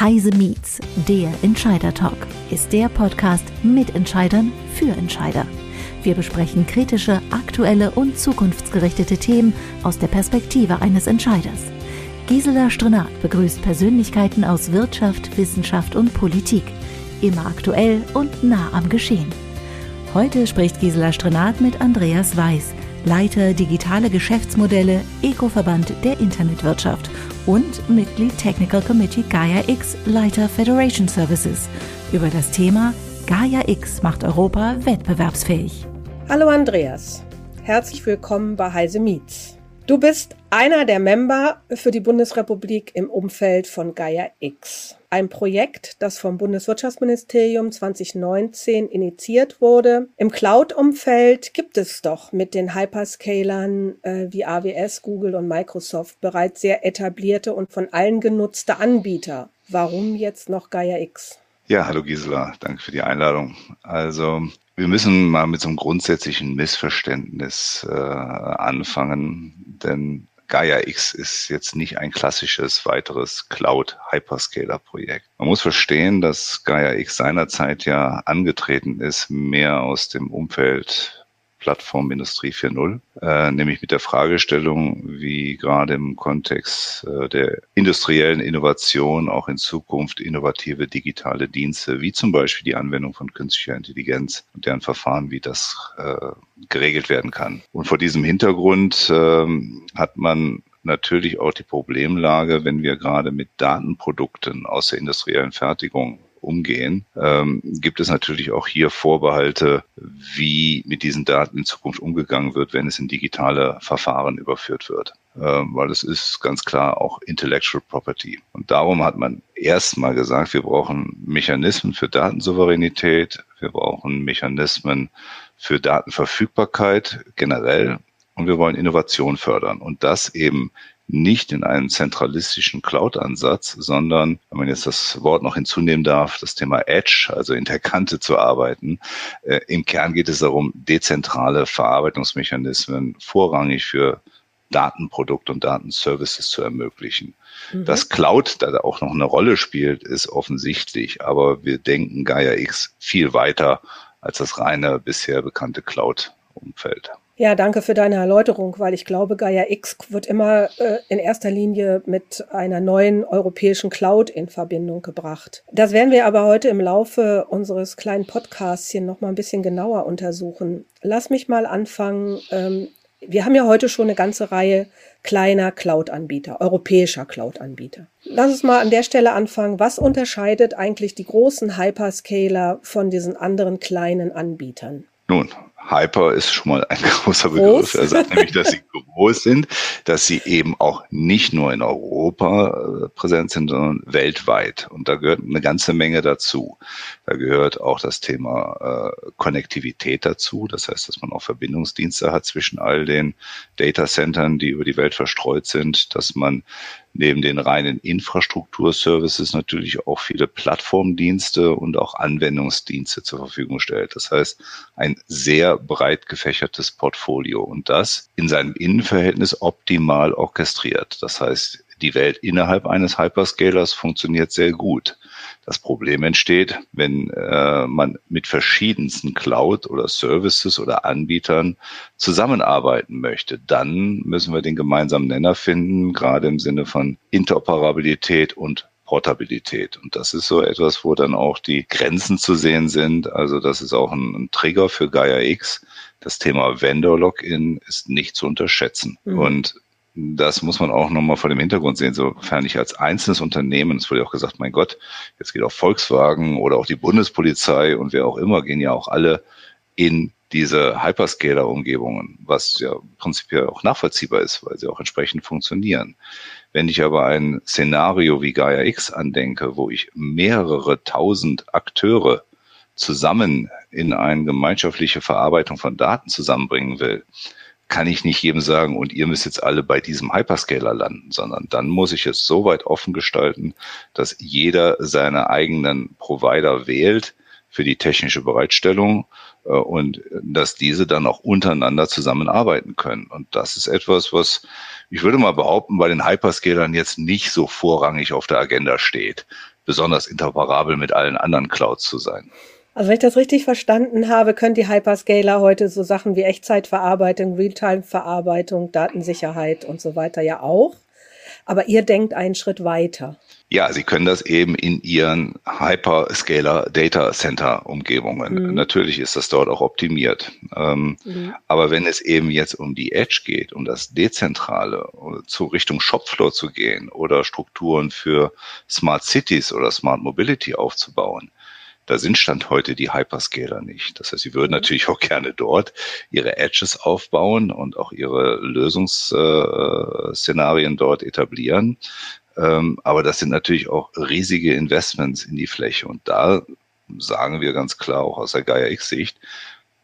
Heise Meets, der Entscheider Talk, ist der Podcast mit Entscheidern für Entscheider. Wir besprechen kritische, aktuelle und zukunftsgerichtete Themen aus der Perspektive eines Entscheiders. Gisela Strenat begrüßt Persönlichkeiten aus Wirtschaft, Wissenschaft und Politik. Immer aktuell und nah am Geschehen. Heute spricht Gisela Strenat mit Andreas Weiß, Leiter Digitale Geschäftsmodelle, Eco-Verband der Internetwirtschaft und Mitglied Technical Committee Gaia X, Leiter Federation Services, über das Thema Gaia X macht Europa wettbewerbsfähig. Hallo Andreas, herzlich willkommen bei Heise Meets. Du bist einer der Member für die Bundesrepublik im Umfeld von Gaia X. Ein Projekt, das vom Bundeswirtschaftsministerium 2019 initiiert wurde. Im Cloud-Umfeld gibt es doch mit den Hyperscalern äh, wie AWS, Google und Microsoft bereits sehr etablierte und von allen genutzte Anbieter. Warum jetzt noch Gaia X? Ja, hallo Gisela, danke für die Einladung. Also wir müssen mal mit so einem grundsätzlichen Missverständnis äh, anfangen, denn Gaia X ist jetzt nicht ein klassisches weiteres Cloud-Hyperscaler-Projekt. Man muss verstehen, dass Gaia X seinerzeit ja angetreten ist, mehr aus dem Umfeld Plattform Industrie 4.0, äh, nämlich mit der Fragestellung, wie gerade im Kontext äh, der industriellen Innovation auch in Zukunft innovative digitale Dienste, wie zum Beispiel die Anwendung von künstlicher Intelligenz und deren Verfahren, wie das äh, geregelt werden kann. Und vor diesem Hintergrund ähm, hat man natürlich auch die Problemlage, wenn wir gerade mit Datenprodukten aus der industriellen Fertigung umgehen, ähm, gibt es natürlich auch hier Vorbehalte, wie mit diesen Daten in Zukunft umgegangen wird, wenn es in digitale Verfahren überführt wird. Ähm, weil es ist ganz klar auch Intellectual Property. Und darum hat man erstmal gesagt, wir brauchen Mechanismen für Datensouveränität, wir brauchen Mechanismen für Datenverfügbarkeit generell und wir wollen Innovation fördern. Und das eben nicht in einen zentralistischen Cloud-Ansatz, sondern, wenn man jetzt das Wort noch hinzunehmen darf, das Thema Edge, also in der Kante zu arbeiten. Äh, Im Kern geht es darum, dezentrale Verarbeitungsmechanismen vorrangig für Datenprodukte und Datenservices zu ermöglichen. Mhm. Dass Cloud da auch noch eine Rolle spielt, ist offensichtlich, aber wir denken Gaia X viel weiter als das reine bisher bekannte Cloud-Umfeld. Ja, danke für deine Erläuterung, weil ich glaube, Gaia X wird immer äh, in erster Linie mit einer neuen europäischen Cloud in Verbindung gebracht. Das werden wir aber heute im Laufe unseres kleinen Podcasts hier nochmal ein bisschen genauer untersuchen. Lass mich mal anfangen. Ähm, wir haben ja heute schon eine ganze Reihe kleiner Cloud-Anbieter, europäischer Cloud-Anbieter. Lass uns mal an der Stelle anfangen. Was unterscheidet eigentlich die großen Hyperscaler von diesen anderen kleinen Anbietern? Nun, Hyper ist schon mal ein großer Begriff. Er sagt nämlich, dass sie groß sind, dass sie eben auch nicht nur in Europa äh, präsent sind, sondern weltweit. Und da gehört eine ganze Menge dazu. Da gehört auch das Thema äh, Konnektivität dazu. Das heißt, dass man auch Verbindungsdienste hat zwischen all den Data Centern, die über die Welt verstreut sind, dass man neben den reinen Infrastrukturservices natürlich auch viele Plattformdienste und auch Anwendungsdienste zur Verfügung stellt. Das heißt, ein sehr breit gefächertes Portfolio und das in seinem Innenverhältnis optimal orchestriert. Das heißt, die Welt innerhalb eines Hyperscalers funktioniert sehr gut. Das Problem entsteht, wenn äh, man mit verschiedensten Cloud oder Services oder Anbietern zusammenarbeiten möchte. Dann müssen wir den gemeinsamen Nenner finden, gerade im Sinne von Interoperabilität und Portabilität. Und das ist so etwas, wo dann auch die Grenzen zu sehen sind. Also das ist auch ein, ein Trigger für Gaia X. Das Thema Vendor-Login ist nicht zu unterschätzen. Mhm. Und das muss man auch nochmal vor dem Hintergrund sehen, sofern ich als einzelnes Unternehmen, es wurde ja auch gesagt, mein Gott, jetzt geht auch Volkswagen oder auch die Bundespolizei und wer auch immer, gehen ja auch alle in diese Hyperscaler-Umgebungen, was ja prinzipiell auch nachvollziehbar ist, weil sie auch entsprechend funktionieren. Wenn ich aber ein Szenario wie Gaia X andenke, wo ich mehrere tausend Akteure zusammen in eine gemeinschaftliche Verarbeitung von Daten zusammenbringen will, kann ich nicht jedem sagen, und ihr müsst jetzt alle bei diesem Hyperscaler landen, sondern dann muss ich es so weit offen gestalten, dass jeder seine eigenen Provider wählt für die technische Bereitstellung äh, und dass diese dann auch untereinander zusammenarbeiten können. Und das ist etwas, was ich würde mal behaupten, bei den Hyperscalern jetzt nicht so vorrangig auf der Agenda steht besonders interoperabel mit allen anderen Clouds zu sein. Also wenn ich das richtig verstanden habe, können die Hyperscaler heute so Sachen wie Echtzeitverarbeitung, Realtime-Verarbeitung, Datensicherheit und so weiter ja auch. Aber ihr denkt einen Schritt weiter. Ja, Sie können das eben in Ihren Hyperscaler Data Center Umgebungen. Mhm. Natürlich ist das dort auch optimiert. Ähm, mhm. Aber wenn es eben jetzt um die Edge geht, um das Dezentrale, zu Richtung Shopfloor zu gehen oder Strukturen für Smart Cities oder Smart Mobility aufzubauen, da sind Stand heute die Hyperscaler nicht. Das heißt, sie würden mhm. natürlich auch gerne dort ihre Edges aufbauen und auch ihre Lösungsszenarien dort etablieren. Ähm, aber das sind natürlich auch riesige Investments in die Fläche. Und da sagen wir ganz klar auch aus der Gaia X-Sicht,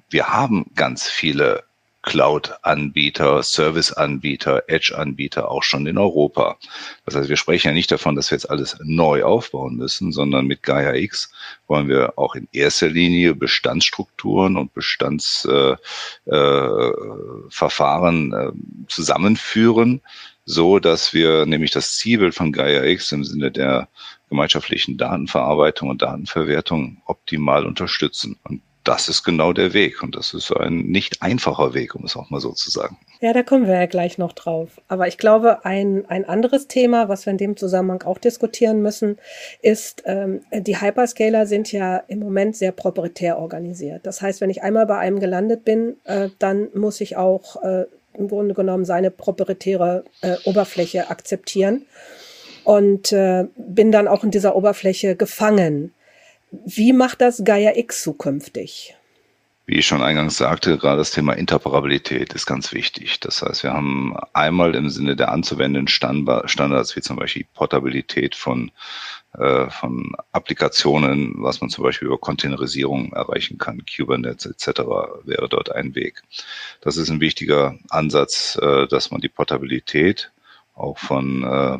wir haben ganz viele Cloud-Anbieter, Service-Anbieter, Edge-Anbieter auch schon in Europa. Das heißt, wir sprechen ja nicht davon, dass wir jetzt alles neu aufbauen müssen, sondern mit Gaia X wollen wir auch in erster Linie Bestandsstrukturen und Bestandsverfahren äh, äh, äh, zusammenführen, so dass wir nämlich das Zielbild von Gaia X im Sinne der gemeinschaftlichen Datenverarbeitung und Datenverwertung optimal unterstützen. Und das ist genau der Weg. Und das ist ein nicht einfacher Weg, um es auch mal so zu sagen. Ja, da kommen wir ja gleich noch drauf. Aber ich glaube, ein, ein anderes Thema, was wir in dem Zusammenhang auch diskutieren müssen, ist, ähm, die Hyperscaler sind ja im Moment sehr proprietär organisiert. Das heißt, wenn ich einmal bei einem gelandet bin, äh, dann muss ich auch äh, im Grunde genommen seine proprietäre äh, Oberfläche akzeptieren und äh, bin dann auch in dieser Oberfläche gefangen. Wie macht das Gaia X zukünftig? Wie ich schon eingangs sagte, gerade das Thema Interoperabilität ist ganz wichtig. Das heißt, wir haben einmal im Sinne der anzuwendenden Standards, wie zum Beispiel Portabilität von, äh, von Applikationen, was man zum Beispiel über Containerisierung erreichen kann, Kubernetes etc. wäre dort ein Weg. Das ist ein wichtiger Ansatz, äh, dass man die Portabilität auch von äh,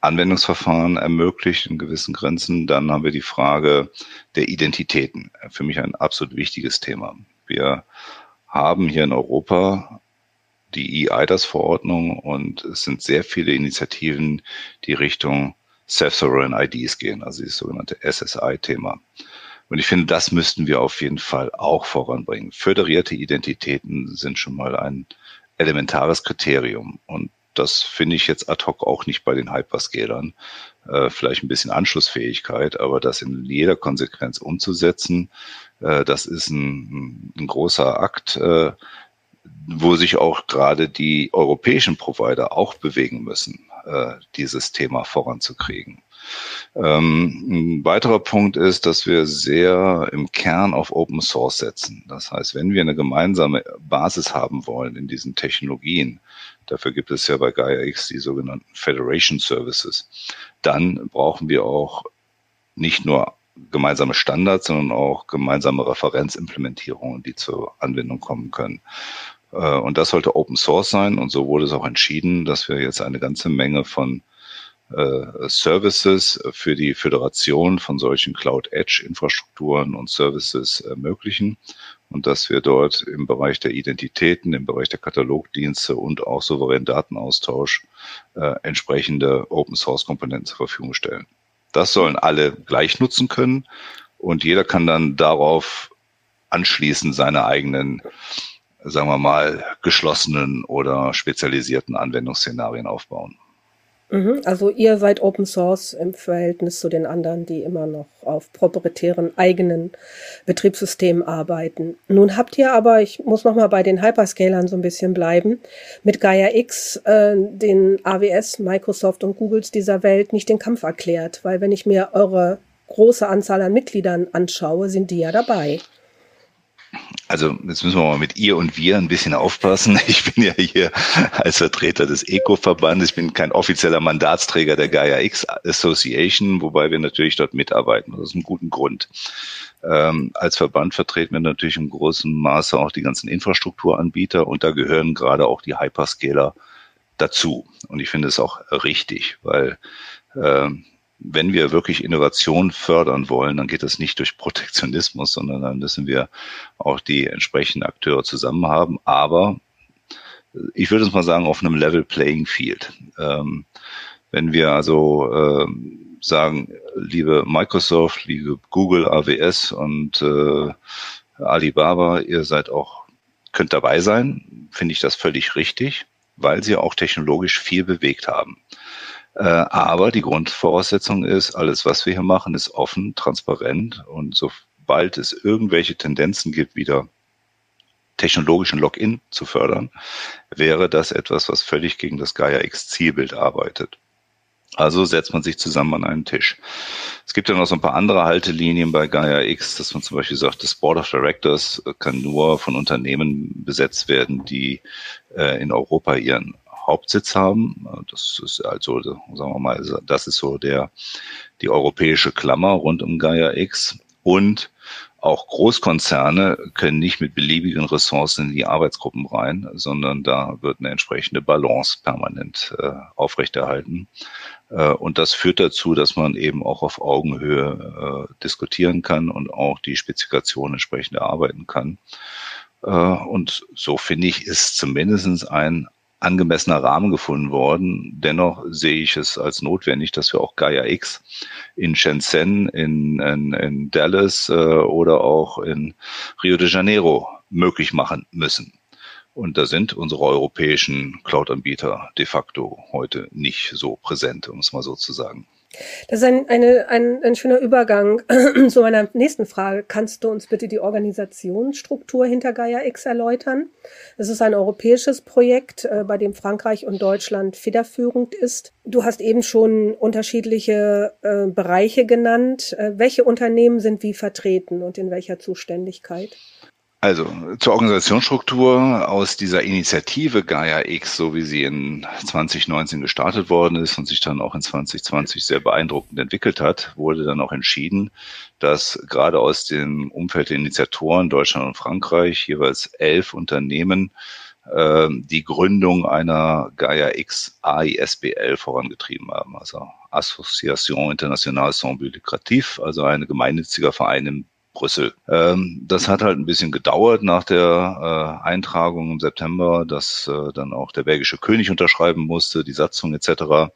Anwendungsverfahren ermöglicht in gewissen Grenzen. Dann haben wir die Frage der Identitäten. Für mich ein absolut wichtiges Thema. Wir haben hier in Europa die EIDAS-Verordnung und es sind sehr viele Initiativen, die Richtung Self-Sovereign IDs gehen, also das sogenannte SSI-Thema. Und ich finde, das müssten wir auf jeden Fall auch voranbringen. Föderierte Identitäten sind schon mal ein elementares Kriterium. Und das finde ich jetzt ad hoc auch nicht bei den Hyperscalern. Äh, vielleicht ein bisschen Anschlussfähigkeit, aber das in jeder Konsequenz umzusetzen, äh, das ist ein, ein großer Akt, äh, wo sich auch gerade die europäischen Provider auch bewegen müssen, äh, dieses Thema voranzukriegen. Ähm, ein weiterer Punkt ist, dass wir sehr im Kern auf Open Source setzen. Das heißt, wenn wir eine gemeinsame Basis haben wollen in diesen Technologien, dafür gibt es ja bei Gaia X die sogenannten Federation Services, dann brauchen wir auch nicht nur gemeinsame Standards, sondern auch gemeinsame Referenzimplementierungen, die zur Anwendung kommen können. Äh, und das sollte Open Source sein. Und so wurde es auch entschieden, dass wir jetzt eine ganze Menge von äh, Services für die Föderation von solchen Cloud Edge Infrastrukturen und Services ermöglichen und dass wir dort im Bereich der Identitäten, im Bereich der Katalogdienste und auch souveränen Datenaustausch äh, entsprechende Open Source Komponenten zur Verfügung stellen. Das sollen alle gleich nutzen können und jeder kann dann darauf anschließend seine eigenen, sagen wir mal, geschlossenen oder spezialisierten Anwendungsszenarien aufbauen. Mhm, also ihr seid Open Source im Verhältnis zu den anderen, die immer noch auf proprietären eigenen Betriebssystemen arbeiten. Nun habt ihr aber, ich muss noch mal bei den Hyperscalern so ein bisschen bleiben, mit Gaia X äh, den AWS, Microsoft und Googles dieser Welt nicht den Kampf erklärt, weil wenn ich mir eure große Anzahl an Mitgliedern anschaue, sind die ja dabei. Also jetzt müssen wir mal mit ihr und wir ein bisschen aufpassen. Ich bin ja hier als Vertreter des ECO-Verbandes. Ich bin kein offizieller Mandatsträger der Gaia X Association, wobei wir natürlich dort mitarbeiten. Das ist ein guten Grund. Ähm, als Verband vertreten wir natürlich im großen Maße auch die ganzen Infrastrukturanbieter und da gehören gerade auch die Hyperscaler dazu. Und ich finde es auch richtig, weil ähm, wenn wir wirklich Innovation fördern wollen, dann geht das nicht durch Protektionismus, sondern dann müssen wir auch die entsprechenden Akteure zusammen haben. Aber ich würde es mal sagen, auf einem Level Playing Field. Ähm, wenn wir also ähm, sagen, liebe Microsoft, liebe Google, AWS und äh, Alibaba, ihr seid auch, könnt dabei sein, finde ich das völlig richtig, weil sie auch technologisch viel bewegt haben. Äh, aber die Grundvoraussetzung ist, alles, was wir hier machen, ist offen, transparent und sobald es irgendwelche Tendenzen gibt, wieder technologischen Login zu fördern, wäre das etwas, was völlig gegen das Gaia X Zielbild arbeitet. Also setzt man sich zusammen an einen Tisch. Es gibt ja noch so ein paar andere Haltelinien bei Gaia X, dass man zum Beispiel sagt, das Board of Directors kann nur von Unternehmen besetzt werden, die äh, in Europa ihren Hauptsitz haben. Das ist also, sagen wir mal, das ist so der, die europäische Klammer rund um Gaia X. Und auch Großkonzerne können nicht mit beliebigen Ressourcen in die Arbeitsgruppen rein, sondern da wird eine entsprechende Balance permanent äh, aufrechterhalten. Äh, und das führt dazu, dass man eben auch auf Augenhöhe äh, diskutieren kann und auch die Spezifikation entsprechend erarbeiten kann. Äh, und so finde ich, ist zumindest ein angemessener Rahmen gefunden worden. Dennoch sehe ich es als notwendig, dass wir auch Gaia X in Shenzhen, in, in, in Dallas äh, oder auch in Rio de Janeiro möglich machen müssen. Und da sind unsere europäischen Cloud-Anbieter de facto heute nicht so präsent, um es mal so zu sagen. Das ist ein, eine, ein, ein schöner Übergang zu meiner nächsten Frage. Kannst du uns bitte die Organisationsstruktur hinter Gaia X erläutern? Es ist ein europäisches Projekt, äh, bei dem Frankreich und Deutschland federführend ist. Du hast eben schon unterschiedliche äh, Bereiche genannt. Äh, welche Unternehmen sind wie vertreten und in welcher Zuständigkeit? Also zur Organisationsstruktur aus dieser Initiative Gaia X, so wie sie in 2019 gestartet worden ist und sich dann auch in 2020 sehr beeindruckend entwickelt hat, wurde dann auch entschieden, dass gerade aus dem Umfeld der Initiatoren Deutschland und Frankreich jeweils elf Unternehmen äh, die Gründung einer Gaia X AISBL vorangetrieben haben, also Association Internationale Sans But also ein gemeinnütziger Verein im Brüssel. Ähm, das hat halt ein bisschen gedauert nach der äh, Eintragung im September, dass äh, dann auch der belgische König unterschreiben musste, die Satzung etc.,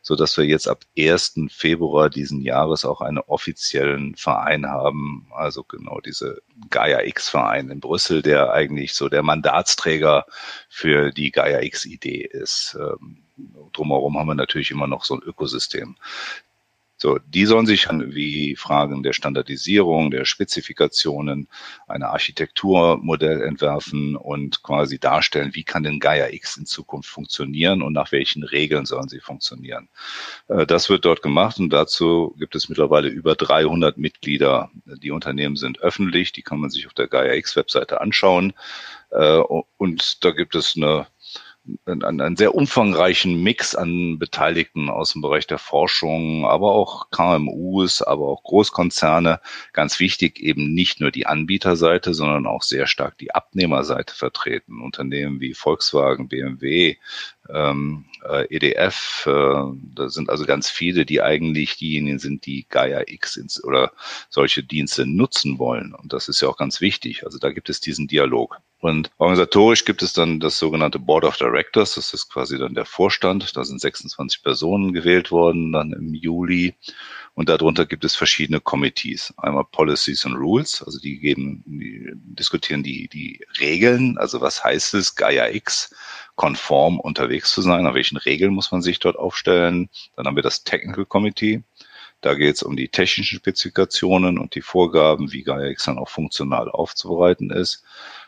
so dass wir jetzt ab 1. Februar diesen Jahres auch einen offiziellen Verein haben, also genau diese Gaia X Verein in Brüssel, der eigentlich so der Mandatsträger für die Gaia X Idee ist. Ähm, drumherum haben wir natürlich immer noch so ein Ökosystem. So, die sollen sich wie Fragen der Standardisierung, der Spezifikationen, eine Architekturmodell entwerfen und quasi darstellen, wie kann denn Gaia X in Zukunft funktionieren und nach welchen Regeln sollen sie funktionieren. Äh, das wird dort gemacht und dazu gibt es mittlerweile über 300 Mitglieder. Die Unternehmen sind öffentlich, die kann man sich auf der Gaia X Webseite anschauen. Äh, und da gibt es eine einen, einen sehr umfangreichen Mix an Beteiligten aus dem Bereich der Forschung, aber auch KMUs, aber auch Großkonzerne. Ganz wichtig eben nicht nur die Anbieterseite, sondern auch sehr stark die Abnehmerseite vertreten. Unternehmen wie Volkswagen, BMW, EDF, äh, da sind also ganz viele, die eigentlich diejenigen sind, die Gaia X oder solche Dienste nutzen wollen. Und das ist ja auch ganz wichtig. Also da gibt es diesen Dialog. Und organisatorisch gibt es dann das sogenannte Board of Directors. Das ist quasi dann der Vorstand. Da sind 26 Personen gewählt worden, dann im Juli. Und darunter gibt es verschiedene Committees. Einmal Policies and Rules, also die geben, die diskutieren die, die Regeln. Also was heißt es, Gaia X konform unterwegs zu sein? Nach welchen Regeln muss man sich dort aufstellen? Dann haben wir das Technical Committee. Da geht es um die technischen Spezifikationen und die Vorgaben, wie Gaia X dann auch funktional aufzubereiten ist.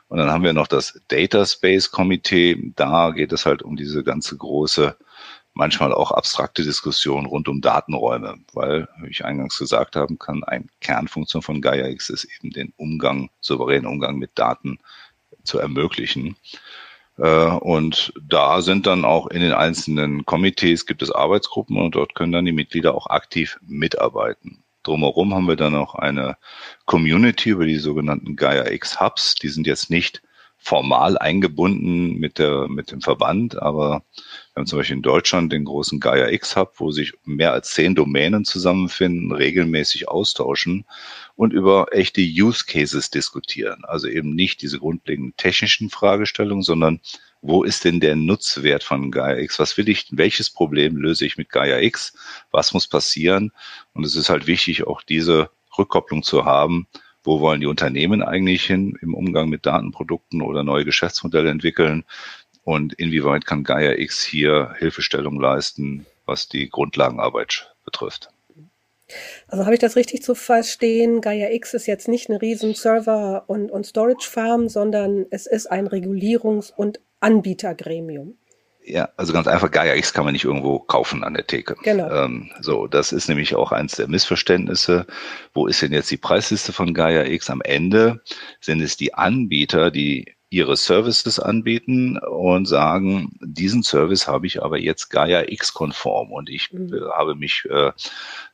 Und dann haben wir noch das Data Space Komitee. Da geht es halt um diese ganze große manchmal auch abstrakte Diskussionen rund um Datenräume, weil, wie ich eingangs gesagt habe, kann ein Kernfunktion von Gaia X ist eben den Umgang, souveränen Umgang mit Daten zu ermöglichen. Äh, und da sind dann auch in den einzelnen Komitees gibt es Arbeitsgruppen und dort können dann die Mitglieder auch aktiv mitarbeiten. Drumherum haben wir dann auch eine Community über die sogenannten Gaia X Hubs. Die sind jetzt nicht formal eingebunden mit der, mit dem Verband, aber wir haben zum Beispiel in Deutschland den großen Gaia X Hub, wo sich mehr als zehn Domänen zusammenfinden, regelmäßig austauschen und über echte Use Cases diskutieren. Also eben nicht diese grundlegenden technischen Fragestellungen, sondern wo ist denn der Nutzwert von Gaia X? Was will ich, welches Problem löse ich mit Gaia X? Was muss passieren? Und es ist halt wichtig, auch diese Rückkopplung zu haben. Wo wollen die Unternehmen eigentlich hin im Umgang mit Datenprodukten oder neue Geschäftsmodelle entwickeln? Und inwieweit kann Gaia X hier Hilfestellung leisten, was die Grundlagenarbeit betrifft? Also habe ich das richtig zu verstehen? Gaia X ist jetzt nicht eine riesen Server- und, und Storage-Farm, sondern es ist ein Regulierungs- und Anbietergremium. Ja, also ganz einfach, Gaia X kann man nicht irgendwo kaufen an der Theke. Genau. Ähm, so, das ist nämlich auch eins der Missverständnisse. Wo ist denn jetzt die Preisliste von Gaia X? Am Ende sind es die Anbieter, die ihre Services anbieten und sagen, diesen Service habe ich aber jetzt Gaia X konform und ich mhm. Äh, habe mich äh,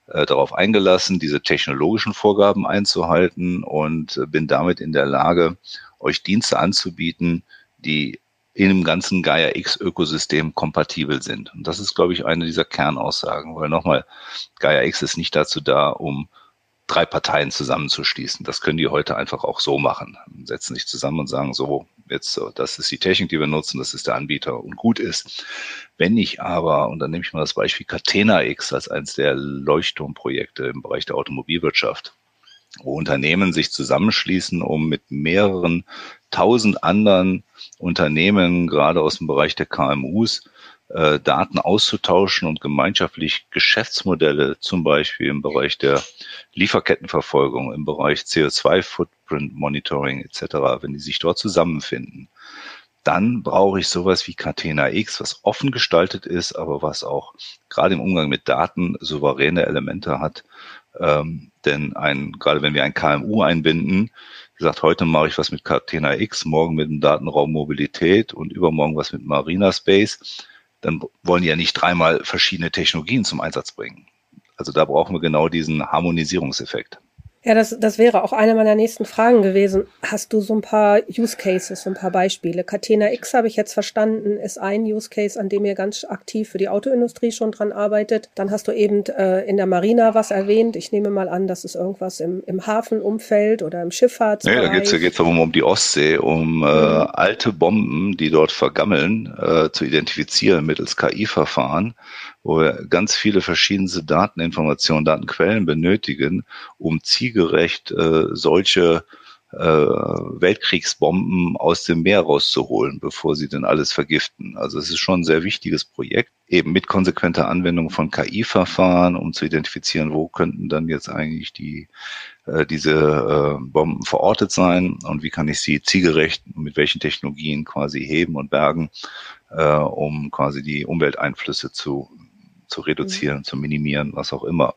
äh, darauf eingelassen, diese technologischen Vorgaben einzuhalten und äh, bin damit in der Lage, euch Dienste anzubieten, die in dem ganzen Gaia X Ökosystem kompatibel sind. Und das ist, glaube ich, eine dieser Kernaussagen, weil nochmal, Gaia X ist nicht dazu da, um drei Parteien zusammenzuschließen. Das können die heute einfach auch so machen. Setzen sich zusammen und sagen, so, jetzt, das ist die Technik, die wir nutzen, das ist der Anbieter und gut ist. Wenn ich aber, und dann nehme ich mal das Beispiel Catena X als eines der Leuchtturmprojekte im Bereich der Automobilwirtschaft, wo Unternehmen sich zusammenschließen, um mit mehreren tausend anderen Unternehmen, gerade aus dem Bereich der KMUs, äh, Daten auszutauschen und gemeinschaftlich Geschäftsmodelle, zum Beispiel im Bereich der Lieferkettenverfolgung, im Bereich CO2-Footprint Monitoring etc., wenn die sich dort zusammenfinden, dann brauche ich sowas wie Catena X, was offen gestaltet ist, aber was auch gerade im Umgang mit Daten souveräne Elemente hat. Ähm, denn ein, gerade wenn wir ein KMU einbinden, gesagt, heute mache ich was mit Catena X, morgen mit dem Datenraum Mobilität und übermorgen was mit Marina Space, dann wollen die ja nicht dreimal verschiedene Technologien zum Einsatz bringen. Also da brauchen wir genau diesen Harmonisierungseffekt. Ja, das, das wäre auch eine meiner nächsten Fragen gewesen. Hast du so ein paar Use Cases, so ein paar Beispiele? Catena X habe ich jetzt verstanden, ist ein Use Case, an dem ihr ganz aktiv für die Autoindustrie schon dran arbeitet. Dann hast du eben äh, in der Marina was erwähnt. Ich nehme mal an, das ist irgendwas im, im Hafenumfeld oder im Schifffahrtsbereich. Ja, da geht es geht's darum, um die Ostsee, um äh, mhm. alte Bomben, die dort vergammeln, äh, zu identifizieren mittels KI-Verfahren wo wir ganz viele verschiedenste Dateninformationen, Datenquellen benötigen, um zielgerecht äh, solche äh, Weltkriegsbomben aus dem Meer rauszuholen, bevor sie denn alles vergiften. Also es ist schon ein sehr wichtiges Projekt, eben mit konsequenter Anwendung von KI-Verfahren, um zu identifizieren, wo könnten dann jetzt eigentlich die äh, diese äh, Bomben verortet sein und wie kann ich sie zielgerecht mit welchen Technologien quasi heben und bergen, äh, um quasi die Umwelteinflüsse zu zu reduzieren, mhm. zu minimieren, was auch immer.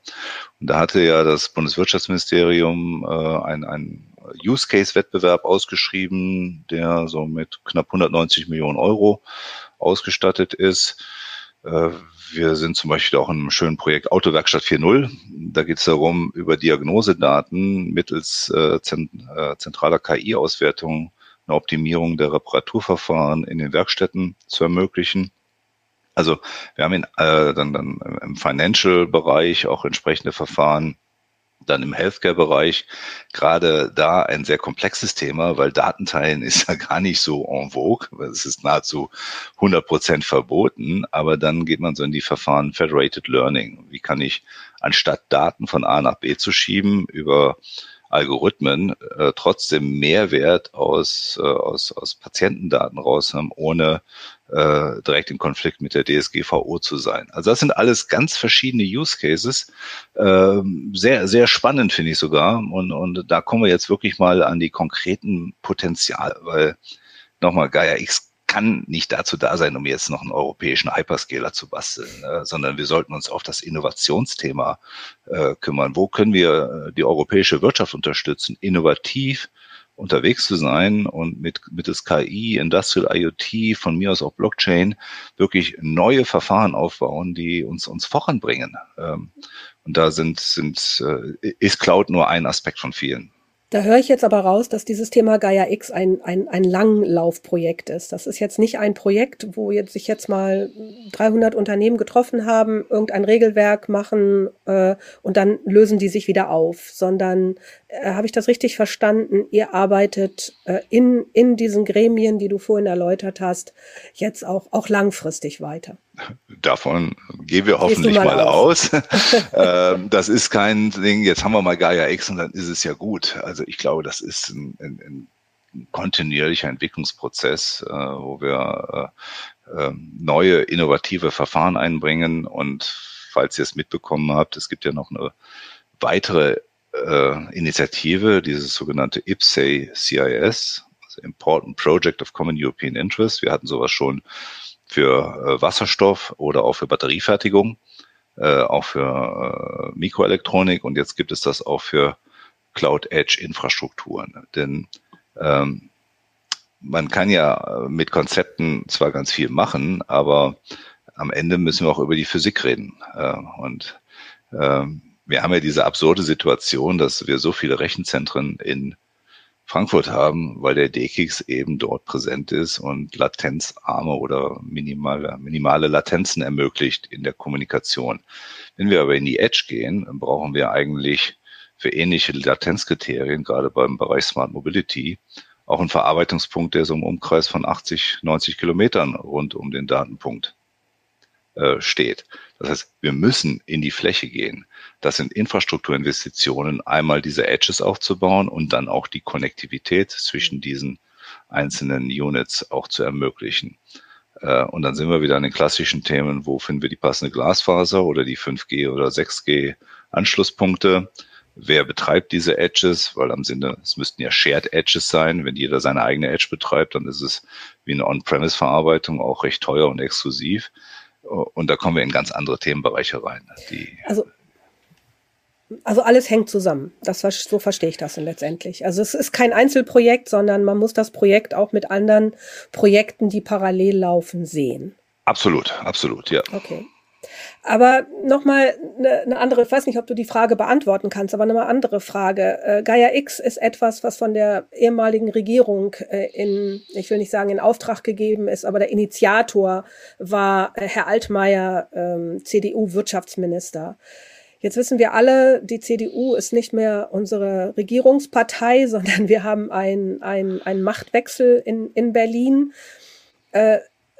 Und da hatte ja das Bundeswirtschaftsministerium äh, ein, ein Use Case Wettbewerb ausgeschrieben, der so mit knapp 190 Millionen Euro ausgestattet ist. Äh, wir sind zum Beispiel auch in einem schönen Projekt Autowerkstatt 4.0. Da geht es darum, über Diagnosedaten mittels äh, äh zentraler KI-Auswertung eine Optimierung der Reparaturverfahren in den Werkstätten zu ermöglichen. Also wir haben in, äh, dann, dann im Financial-Bereich auch entsprechende Verfahren, dann im Healthcare-Bereich gerade da ein sehr komplexes Thema, weil Datenteilen ist ja gar nicht so en vogue. Es ist nahezu 100 Prozent verboten. Aber dann geht man so in die Verfahren Federated Learning. Wie kann ich anstatt Daten von A nach B zu schieben über Algorithmen äh, trotzdem Mehrwert aus, äh, aus, aus Patientendaten raus haben, ohne äh, direkt im Konflikt mit der DSGVO zu sein. Also das sind alles ganz verschiedene Use Cases. Äh, sehr, sehr spannend finde ich sogar. Und, und da kommen wir jetzt wirklich mal an die konkreten Potenziale, weil nochmal Gaia X kann nicht dazu da sein, um jetzt noch einen europäischen Hyperscaler zu basteln, äh, sondern wir sollten uns auf das Innovationsthema äh, kümmern. Wo können wir äh, die europäische Wirtschaft unterstützen, innovativ unterwegs zu sein und mit mittels KI, Industrial IoT, von mir aus auch Blockchain, wirklich neue Verfahren aufbauen, die uns uns voranbringen. Ähm, und da sind sind äh, ist Cloud nur ein Aspekt von vielen. Da höre ich jetzt aber raus, dass dieses Thema Gaia X ein, ein, ein Langlaufprojekt ist. Das ist jetzt nicht ein Projekt, wo jetzt sich jetzt mal 300 Unternehmen getroffen haben, irgendein Regelwerk machen äh, und dann lösen die sich wieder auf, sondern äh, habe ich das richtig verstanden? Ihr arbeitet äh, in, in diesen Gremien, die du vorhin erläutert hast, jetzt auch, auch langfristig weiter. Davon gehen wir hoffentlich mal, mal, aus. ähm, das ist kein Ding, jetzt haben wir mal Gaia X und dann ist es ja gut. Also ich glaube, das ist ein, ein, ein kontinuierlicher Entwicklungsprozess, äh, wo wir äh, äh, neue innovative Verfahren einbringen. Und falls ihr es mitbekommen habt, es gibt ja noch eine weitere äh, Initiative, dieses sogenannte IPSAE CIS, also Important Project of Common European Interest. Wir hatten sowas schon für äh, Wasserstoff oder auch für Batteriefertigung, äh, auch für äh, Mikroelektronik und jetzt gibt es das auch für Cloud Edge Infrastrukturen. Denn ähm, man kann ja mit Konzepten zwar ganz viel machen, aber am Ende müssen wir auch über die Physik reden. Äh, und ähm, wir haben ja diese absurde Situation, dass wir so viele Rechenzentren in Frankfurt haben, weil der DKIX eben dort präsent ist und latenzarme oder minimale, minimale Latenzen ermöglicht in der Kommunikation. Wenn wir aber in die Edge gehen, brauchen wir eigentlich für ähnliche Latenzkriterien, gerade beim Bereich Smart Mobility, auch einen Verarbeitungspunkt, der so im Umkreis von 80, 90 Kilometern rund um den Datenpunkt äh, steht. Das heißt, wir müssen in die Fläche gehen. Das sind Infrastrukturinvestitionen, einmal diese Edges aufzubauen und dann auch die Konnektivität zwischen diesen einzelnen Units auch zu ermöglichen. Äh, und dann sind wir wieder an den klassischen Themen, wo finden wir die passende Glasfaser oder die 5G oder 6G Anschlusspunkte. Wer betreibt diese Edges? Weil am Sinne, es müssten ja Shared Edges sein. Wenn jeder seine eigene Edge betreibt, dann ist es wie eine On-Premise-Verarbeitung auch recht teuer und exklusiv. Und da kommen wir in ganz andere Themenbereiche rein. also also alles hängt zusammen. Das so verstehe ich das letztendlich. Also es ist kein Einzelprojekt, sondern man muss das Projekt auch mit anderen Projekten, die parallel laufen, sehen. Absolut, absolut, ja. Okay. Aber nochmal eine, eine andere, ich weiß nicht, ob du die Frage beantworten kannst, aber eine andere Frage. Äh, Gaia X ist etwas, was von der ehemaligen Regierung äh, in, ich will nicht sagen in Auftrag gegeben ist, aber der Initiator war äh, Herr Altmaier, ähm, CDU-Wirtschaftsminister. Jetzt wissen wir alle, die CDU ist nicht mehr unsere Regierungspartei, sondern wir haben einen ein Machtwechsel in, in Berlin. Äh,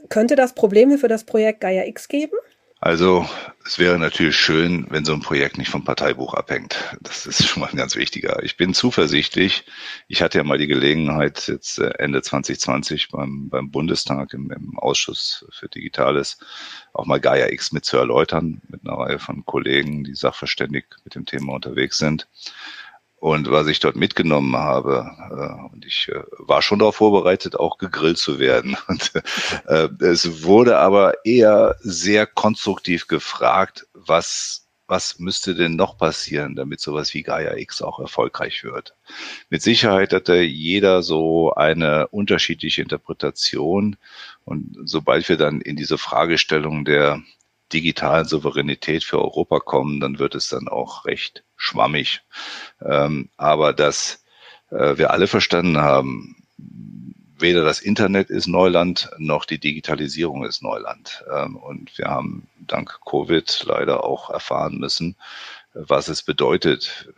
könnte das Probleme für das Projekt Gaia X geben? Also es wäre natürlich schön, wenn so ein Projekt nicht vom Parteibuch abhängt. Das ist schon mal ein ganz wichtiger. Ich bin zuversichtlich. Ich hatte ja mal die Gelegenheit, jetzt äh, Ende 2020 beim, beim Bundestag im, im Ausschuss für Digitales auch mal Gaia X mit zu erläutern, mit einer Reihe von Kollegen, die sachverständig mit dem Thema unterwegs sind. Und was ich dort mitgenommen habe, äh, und ich äh, war schon darauf vorbereitet, auch gegrillt zu werden. Und äh, es wurde aber eher sehr konstruktiv gefragt, was was müsste denn noch passieren, damit sowas wie Gaia X auch erfolgreich wird? Mit Sicherheit hatte jeder so eine unterschiedliche Interpretation. Und sobald wir dann in diese Fragestellung der digitalen Souveränität für Europa kommen, dann wird es dann auch recht schwammig. Ähm, aber dass äh, wir alle verstanden haben, weder das Internet ist Neuland, noch die Digitalisierung ist Neuland. Ähm, und wir haben dank Covid leider auch erfahren müssen, was es bedeutet,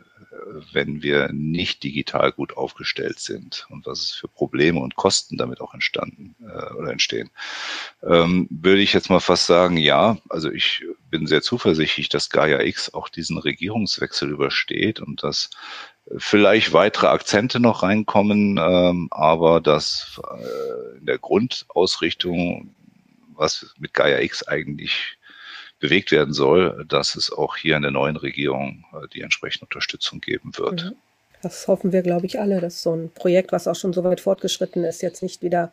wenn wir nicht digital gut aufgestellt sind und was es für Probleme und Kosten damit auch entstanden äh, oder entstehen, ähm, würde ich jetzt mal fast sagen, ja, also ich bin sehr zuversichtlich, dass Gaia X auch diesen Regierungswechsel übersteht und dass vielleicht weitere Akzente noch reinkommen, ähm, aber dass äh, in der Grundausrichtung, was mit Gaia X eigentlich bewegt werden soll, dass es auch hier in der neuen Regierung äh, die entsprechende Unterstützung geben wird. Mhm. Das hoffen wir, glaube ich, alle, dass so ein Projekt, was auch schon so weit fortgeschritten ist, jetzt nicht wieder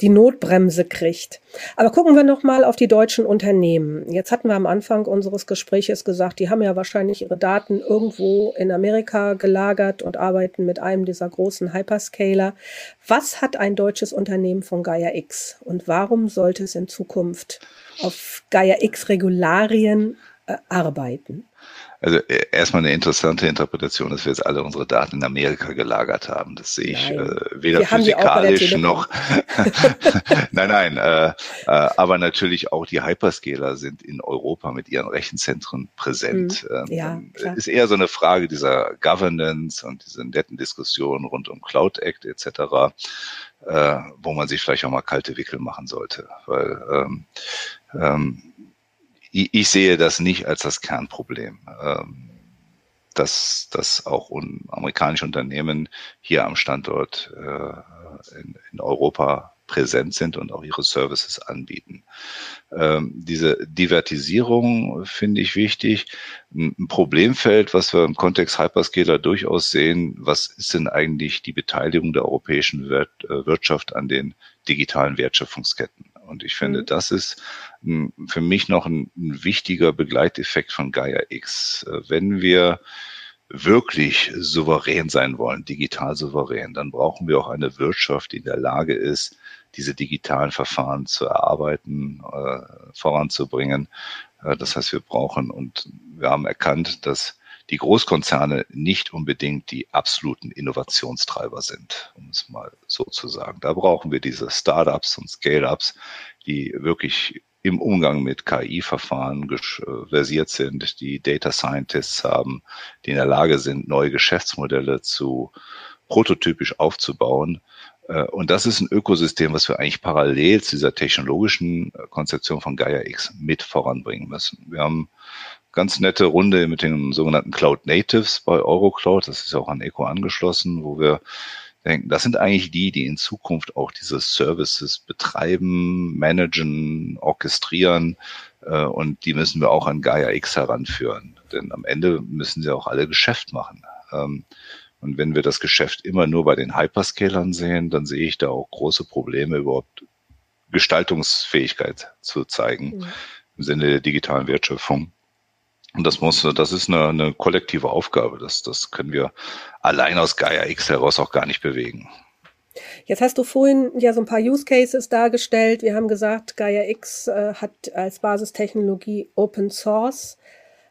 die Notbremse kriegt. Aber gucken wir noch mal auf die deutschen Unternehmen. Jetzt hatten wir am Anfang unseres Gespräches gesagt, die haben ja wahrscheinlich ihre Daten irgendwo in Amerika gelagert und arbeiten mit einem dieser großen Hyperscaler. Was hat ein deutsches Unternehmen von Gaia X und warum sollte es in Zukunft auf Gaia X Regularien arbeiten? Also äh, erstmal eine interessante Interpretation, dass wir jetzt alle unsere Daten in Amerika gelagert haben. Das sehe ich äh, weder physikalisch noch. nein, nein. Äh, äh, aber natürlich auch die Hyperscaler sind in Europa mit ihren Rechenzentren präsent. Mhm. Ja, ähm, ist eher so eine Frage dieser Governance und diese netten Diskussionen rund um Cloud Act etc., äh, wo man sich vielleicht auch mal kalte Wickel machen sollte, weil ähm, ähm, ich, ich sehe das nicht als das Kernproblem. Ähm, dass, dass auch un, amerikanische Unternehmen hier am Standort äh, in, in Europa präsent sind und auch ihre Services anbieten. Ähm, diese Divertisierung finde ich wichtig. Ein Problemfeld, was wir im Kontext Hyperscaler durchaus sehen, was ist denn eigentlich die Beteiligung der europäischen äh, Wirtschaft an den digitalen Wertschöpfungsketten? Und ich finde, mhm. das ist für mich noch ein, ein wichtiger Begleiteffekt von Gaia X. Äh, wenn wir wirklich souverän sein wollen, digital souverän, dann brauchen wir auch eine Wirtschaft, die in der Lage ist, diese digitalen Verfahren zu erarbeiten, äh, voranzubringen. Äh, das heißt, wir brauchen und wir haben erkannt, dass die Großkonzerne nicht unbedingt die absoluten Innovationstreiber sind, um es mal so zu sagen. Da brauchen wir diese Startups und Scale-ups, die wirklich im Umgang mit KI-Verfahren äh, versiert sind, die Data Scientists haben, die in der Lage sind, neue Geschäftsmodelle zu prototypisch aufzubauen. Äh, und das ist ein Ökosystem, was wir eigentlich parallel zu dieser technologischen äh, Konzeption von Gaia X mit voranbringen müssen. Wir haben ganz nette Runde mit den sogenannten Cloud Natives bei Eurocloud. Das ist auch an Eco angeschlossen, wo wir denken, das sind eigentlich die, die in Zukunft auch diese Services betreiben, managen, orchestrieren äh, und die müssen wir auch an Gaia X heranführen. Denn am Ende müssen sie auch alle Geschäft machen. Ähm, und wenn wir das Geschäft immer nur bei den Hyperscalern sehen, dann sehe ich da auch große Probleme, überhaupt Gestaltungsfähigkeit zu zeigen ja. im Sinne der digitalen Wertschöpfung. Und das muss, das ist eine, eine kollektive Aufgabe. Das, das können wir allein aus Gaia X heraus auch gar nicht bewegen. Jetzt hast du vorhin ja so ein paar Use Cases dargestellt. Wir haben gesagt, Gaia X äh, hat als Basistechnologie Open Source,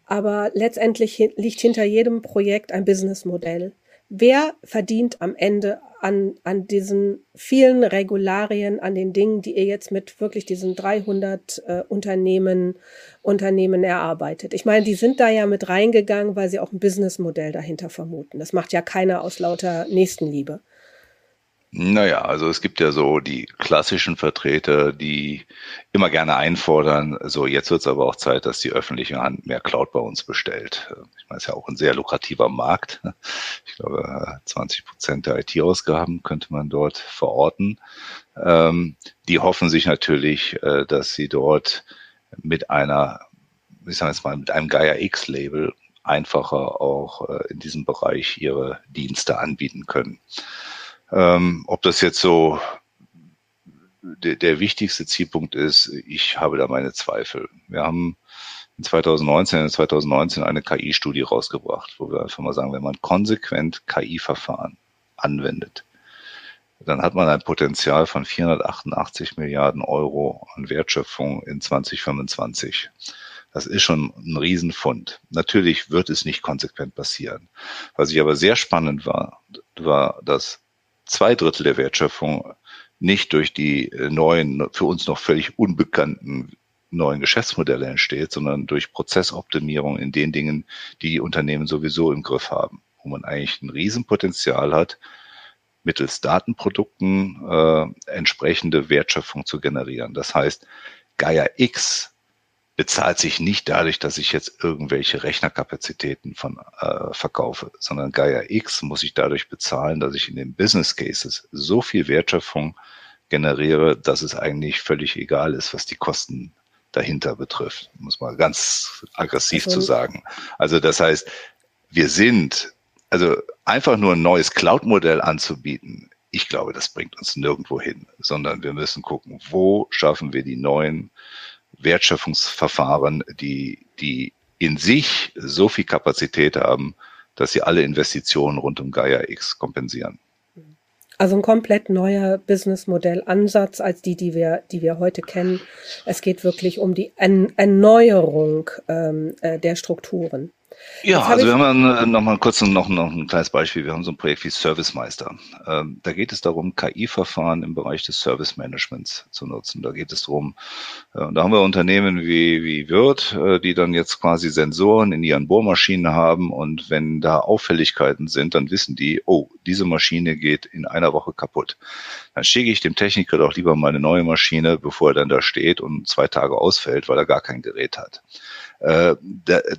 aber letztendlich liegt hinter jedem Projekt ein Businessmodell. Wer verdient am Ende an, an diesen vielen Regularien, an den Dingen, die ihr jetzt mit wirklich diesen 300 äh, Unternehmen, Unternehmen erarbeitet. Ich meine, die sind da ja mit reingegangen, weil sie auch ein Businessmodell dahinter vermuten. Das macht ja keiner aus lauter Nächstenliebe. Naja, also es gibt ja so die klassischen Vertreter, die immer gerne einfordern, so jetzt wird es aber auch Zeit, dass die öffentliche Hand mehr Cloud bei uns bestellt. Ich meine, es ist ja auch ein sehr lukrativer Markt. Ich glaube, 20 Prozent der IT-Ausgaben könnte man dort verorten. Ähm, die hoffen sich natürlich, äh, dass sie dort mit einer, ich sage jetzt mal, mit einem Gaia X-Label einfacher auch äh, in diesem Bereich ihre Dienste anbieten können. Ähm, ob das jetzt so der, der wichtigste Zielpunkt ist, ich habe da meine Zweifel. Wir haben in 2019, in 2019 eine KI-Studie rausgebracht, wo wir einfach mal sagen, wenn man konsequent KI-Verfahren anwendet, dann hat man ein Potenzial von 488 Milliarden Euro an Wertschöpfung in 2025. Das ist schon ein Riesenfund. Natürlich wird es nicht konsequent passieren. Was ich aber sehr spannend war, war, dass zwei Drittel der Wertschöpfung nicht durch die äh, neuen, für uns noch völlig unbekannten neuen Geschäftsmodelle entsteht, sondern durch Prozessoptimierung in den Dingen, die die Unternehmen sowieso im Griff haben, wo man eigentlich ein Riesenpotenzial hat, mittels Datenprodukten äh, entsprechende Wertschöpfung zu generieren. Das heißt, Gaia X bezahlt sich nicht dadurch, dass ich jetzt irgendwelche Rechnerkapazitäten von äh, verkaufe, sondern Gaia X muss ich dadurch bezahlen, dass ich in den Business Cases so viel Wertschöpfung generiere, dass es eigentlich völlig egal ist, was die Kosten dahinter betrifft, muss man ganz aggressiv also, zu sagen. Also das heißt, wir sind, also einfach nur ein neues Cloud-Modell anzubieten, ich glaube, das bringt uns nirgendwo hin, sondern wir müssen gucken, wo schaffen wir die neuen Wertschöpfungsverfahren, die, die in sich so viel Kapazität haben, dass sie alle Investitionen rund um Gaia X kompensieren. Also ein komplett neuer Businessmodellansatz als die, die wir, die wir heute kennen. Es geht wirklich um die Erneuerung ähm, äh, der Strukturen. Ja, also wir haben noch mal kurz noch, noch ein kleines Beispiel. Wir haben so ein Projekt wie Servicemeister. Ähm, da geht es darum, KI-Verfahren im Bereich des Service Managements zu nutzen. Da geht es darum, äh, da haben wir Unternehmen wie, wie Wirt, äh, die dann jetzt quasi Sensoren in ihren Bohrmaschinen haben und wenn da Auffälligkeiten sind, dann wissen die, oh, diese Maschine geht in einer Woche kaputt. Dann schicke ich dem Techniker doch lieber mal eine neue Maschine, bevor er dann da steht und zwei Tage ausfällt, weil er gar kein Gerät hat. Äh,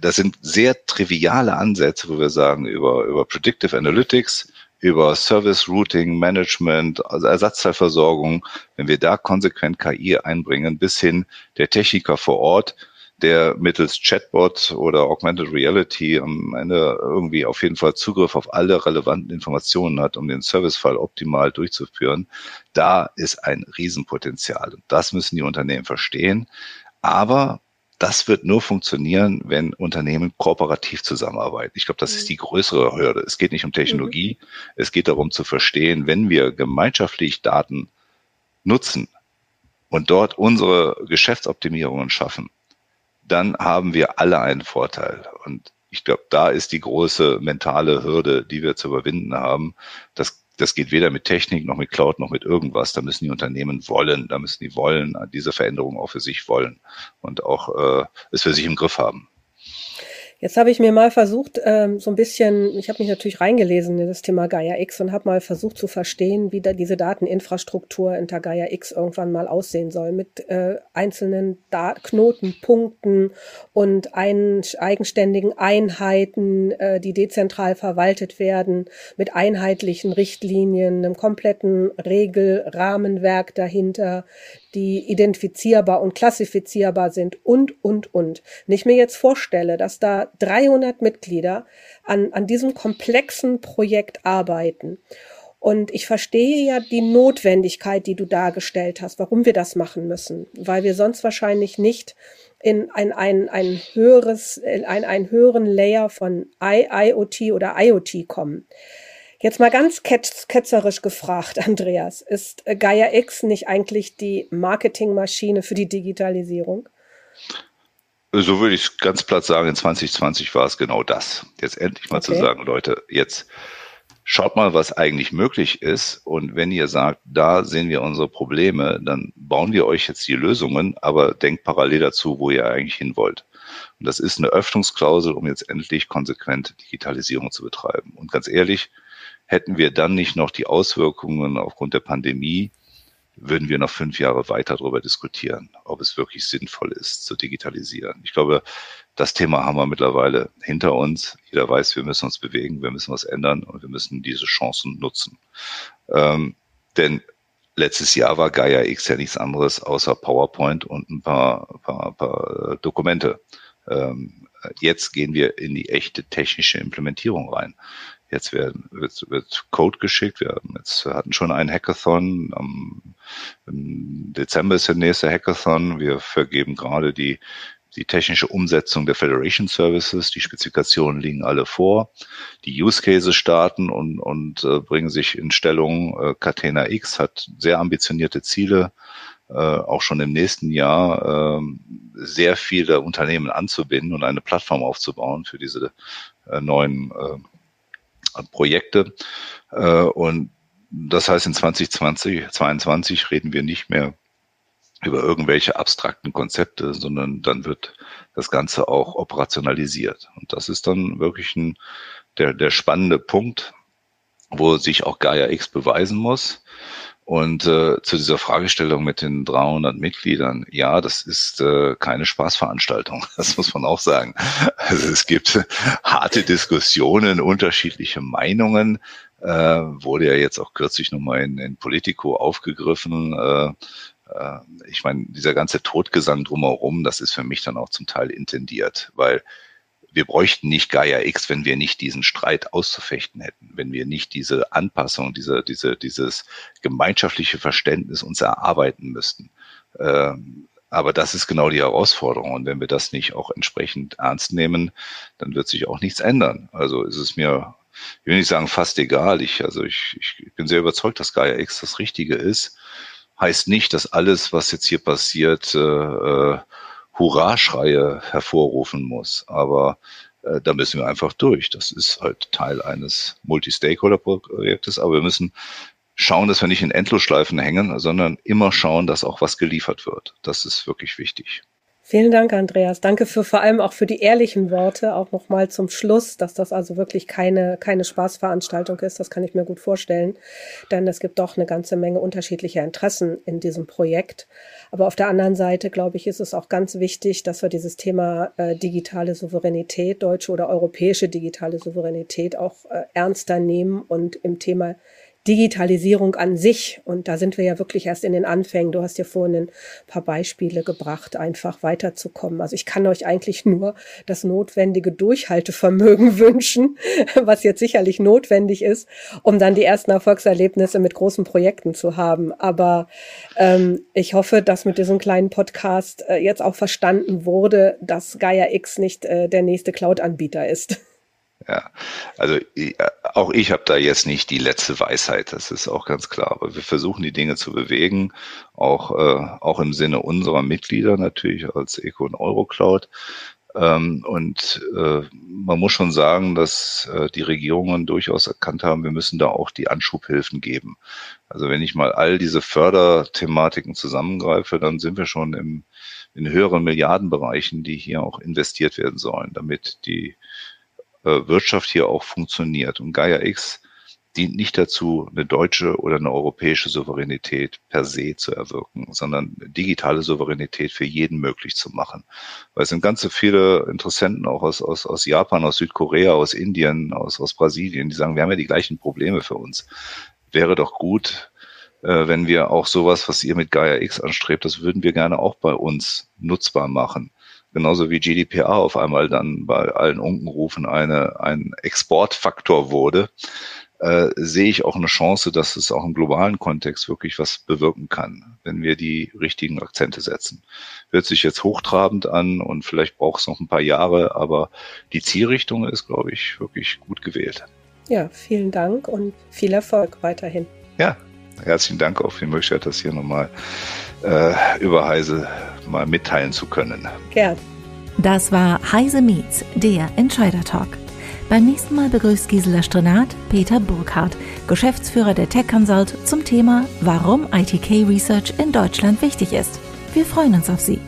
das sind sehr triviale Ansätze, wo wir sagen, über, über Predictive Analytics, über Service Routing Management, also Ersatzteilversorgung, wenn wir da konsequent KI einbringen, bis hin der Techniker vor Ort, der mittels Chatbot oder Augmented Reality am Ende irgendwie auf jeden Fall Zugriff auf alle relevanten Informationen hat, um den Servicefall optimal durchzuführen, da ist ein Riesenpotenzial. Und das müssen die Unternehmen verstehen. Aber das wird nur funktionieren, wenn Unternehmen kooperativ zusammenarbeiten. Ich glaube, das ist mhm. die größere Hürde. Es geht nicht um Technologie. Mhm. Es geht darum zu verstehen, wenn wir gemeinschaftlich Daten nutzen und dort unsere Geschäftsoptimierungen schaffen, dann haben wir alle einen Vorteil. Und ich glaube, da ist die große mentale Hürde, die wir zu überwinden haben. Das das geht weder mit Technik noch mit Cloud noch mit irgendwas. Da müssen die Unternehmen wollen, da müssen die wollen, diese Veränderung auch für sich wollen und auch äh, es für sich im Griff haben. Jetzt habe ich mir mal versucht, ähm, so ein bisschen, ich habe mich natürlich reingelesen in das Thema Gaia X und habe mal versucht zu verstehen, wie da diese Dateninfrastruktur hinter Gaia X irgendwann mal aussehen soll, mit äh, einzelnen Knotenpunkten und ein, eigenständigen Einheiten, äh, die dezentral verwaltet werden, mit einheitlichen Richtlinien, einem kompletten Regelrahmenwerk dahinter, die identifizierbar und klassifizierbar sind und, und, und. Wenn ich mir jetzt vorstelle, dass da 300 Mitglieder an, an diesem komplexen Projekt arbeiten und ich verstehe ja die Notwendigkeit, die du dargestellt hast, warum wir das machen müssen, weil wir sonst wahrscheinlich nicht in ein, ein, ein höheres, in ein, einen höheren Layer von IoT oder IoT kommen. Jetzt mal ganz ketzerisch gefragt, Andreas, ist äh, Gaia X nicht eigentlich die Marketingmaschine für die Digitalisierung? So würde ich es ganz platt sagen, in 2020 war es genau das. Jetzt endlich mal okay. zu sagen, Leute, jetzt schaut mal, was eigentlich möglich ist. Und wenn ihr sagt, da sehen wir unsere Probleme, dann bauen wir euch jetzt die Lösungen, aber denkt parallel dazu, wo ihr eigentlich hin wollt. Und das ist eine Öffnungsklausel, um jetzt endlich konsequent Digitalisierung zu betreiben. Und ganz ehrlich, hätten wir dann nicht noch die Auswirkungen aufgrund der Pandemie, würden wir noch fünf Jahre weiter darüber diskutieren, ob es wirklich sinnvoll ist, zu digitalisieren. Ich glaube, das Thema haben wir mittlerweile hinter uns. Jeder weiß, wir müssen uns bewegen, wir müssen was ändern und wir müssen diese Chancen nutzen. Ähm, denn letztes Jahr war Gaia X ja nichts anderes außer PowerPoint und ein paar, paar, paar Dokumente. Ähm, jetzt gehen wir in die echte technische Implementierung rein. Jetzt werden, wird, wird Code geschickt. Wir jetzt, hatten schon einen Hackathon. Am, Im Dezember ist der nächste Hackathon. Wir vergeben gerade die, die technische Umsetzung der Federation Services. Die Spezifikationen liegen alle vor. Die Use Cases starten und, und äh, bringen sich in Stellung. Äh, Catena X hat sehr ambitionierte Ziele. Äh, auch schon im nächsten Jahr äh, sehr viele Unternehmen anzubinden und eine Plattform aufzubauen für diese äh, neuen äh, Projekte. Äh, und das heißt, in 2020, 2022 reden wir nicht mehr über irgendwelche abstrakten Konzepte, sondern dann wird das Ganze auch operationalisiert. Und das ist dann wirklich ein, der, der spannende Punkt, wo sich auch Gaia X beweisen muss. Und äh, zu dieser Fragestellung mit den 300 Mitgliedern, ja, das ist äh, keine Spaßveranstaltung, das muss man auch sagen. Also es gibt harte Diskussionen, unterschiedliche Meinungen, äh, wurde ja jetzt auch kürzlich nochmal in, in Politico aufgegriffen. Äh, äh, ich meine, dieser ganze Todgesang drumherum, das ist für mich dann auch zum Teil intendiert, weil wir bräuchten nicht Gaia X, wenn wir nicht diesen Streit auszufechten hätten, wenn wir nicht diese Anpassung, diese, diese, dieses gemeinschaftliche Verständnis uns erarbeiten müssten. Ähm, aber das ist genau die Herausforderung. Und wenn wir das nicht auch entsprechend ernst nehmen, dann wird sich auch nichts ändern. Also ist es mir, ich will nicht sagen fast egal. Ich, also ich, ich bin sehr überzeugt, dass Gaia X das Richtige ist. Heißt nicht, dass alles, was jetzt hier passiert, äh, äh Hurraschreie hervorrufen muss. Aber äh, da müssen wir einfach durch. Das ist halt Teil eines Multi-Stakeholder-Projektes, aber wir müssen schauen, dass wir nicht in Endlosschleifen hängen, sondern immer schauen, dass auch was geliefert wird. Das ist wirklich wichtig. Vielen Dank, Andreas. Danke für vor allem auch für die ehrlichen Worte, auch nochmal zum Schluss, dass das also wirklich keine, keine Spaßveranstaltung ist. Das kann ich mir gut vorstellen, denn es gibt doch eine ganze Menge unterschiedlicher Interessen in diesem Projekt. Aber auf der anderen Seite, glaube ich, ist es auch ganz wichtig, dass wir dieses Thema äh, digitale Souveränität, deutsche oder europäische digitale Souveränität auch äh, ernster nehmen und im Thema Digitalisierung an sich, und da sind wir ja wirklich erst in den Anfängen, du hast ja vorhin ein paar Beispiele gebracht, einfach weiterzukommen. Also ich kann euch eigentlich nur das notwendige Durchhaltevermögen wünschen, was jetzt sicherlich notwendig ist, um dann die ersten Erfolgserlebnisse mit großen Projekten zu haben. Aber ähm, ich hoffe, dass mit diesem kleinen Podcast äh, jetzt auch verstanden wurde, dass Gaia X nicht äh, der nächste Cloud-Anbieter ist. Ja, also auch ich habe da jetzt nicht die letzte Weisheit, das ist auch ganz klar. Aber wir versuchen die Dinge zu bewegen, auch, äh, auch im Sinne unserer Mitglieder natürlich als Eco und Eurocloud. Ähm, und äh, man muss schon sagen, dass äh, die Regierungen durchaus erkannt haben, wir müssen da auch die Anschubhilfen geben. Also wenn ich mal all diese Förderthematiken zusammengreife, dann sind wir schon im, in höheren Milliardenbereichen, die hier auch investiert werden sollen, damit die äh, Wirtschaft hier auch funktioniert. Und Gaia X dient nicht dazu, eine deutsche oder eine europäische Souveränität per se zu erwirken, sondern digitale Souveränität für jeden möglich zu machen. Weil es sind ganz so viele Interessenten auch aus, aus, aus Japan, aus Südkorea, aus Indien, aus, aus Brasilien, die sagen, wir haben ja die gleichen Probleme für uns. Wäre doch gut, äh, wenn wir auch sowas, was ihr mit Gaia X anstrebt, das würden wir gerne auch bei uns nutzbar machen genauso wie GDPR auf einmal dann bei allen Unkenrufen eine, ein Exportfaktor wurde, äh, sehe ich auch eine Chance, dass es auch im globalen Kontext wirklich was bewirken kann, wenn wir die richtigen Akzente setzen. Hört sich jetzt hochtrabend an und vielleicht braucht es noch ein paar Jahre, aber die Zielrichtung ist, glaube ich, wirklich gut gewählt. Ja, vielen Dank und viel Erfolg weiterhin. Ja, herzlichen Dank auch für die Möglichkeit, das hier nochmal äh, über Heise mal mitteilen zu können. Gern. Das war Heise Meets, der Entscheider Talk. Beim nächsten Mal begrüßt Gisela Strenat Peter Burkhardt, Geschäftsführer der Tech Consult, zum Thema Warum ITK Research in Deutschland wichtig ist. Wir freuen uns auf Sie.